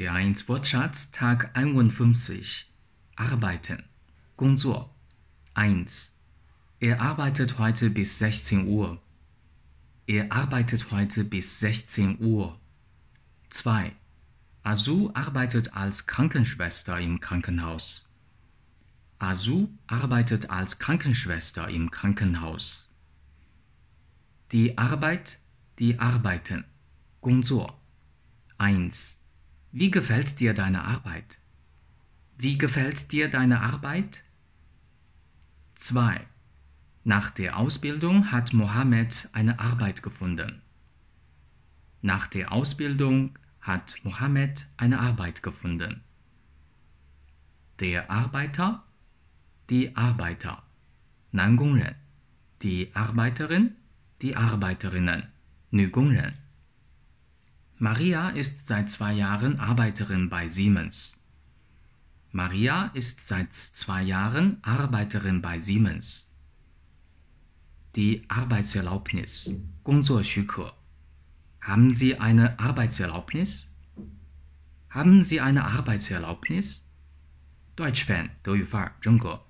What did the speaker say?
B1 Wortschatz Tag 51 Arbeiten Gongzuo 1 Er arbeitet heute bis 16 Uhr. Er arbeitet heute bis 16 Uhr. 2 Azu arbeitet als Krankenschwester im Krankenhaus. Azu arbeitet als Krankenschwester im Krankenhaus. Die Arbeit, die Arbeiten. Gongzuo 1 wie gefällt dir deine Arbeit? Wie gefällt dir deine Arbeit? 2. Nach der Ausbildung hat Mohammed eine Arbeit gefunden. Nach der Ausbildung hat Mohammed eine Arbeit gefunden. Der Arbeiter, die Arbeiter, Nangungren, die Arbeiterin, die Arbeiterinnen, Nügungren. Maria ist seit zwei Jahren Arbeiterin bei Siemens. Maria ist seit zwei Jahren Arbeiterin bei Siemens. Die Arbeitserlaubnis, 工作许可. Haben Sie eine Arbeitserlaubnis? Haben Sie eine Arbeitserlaubnis? Deutsch Fan 德语范儿，真格。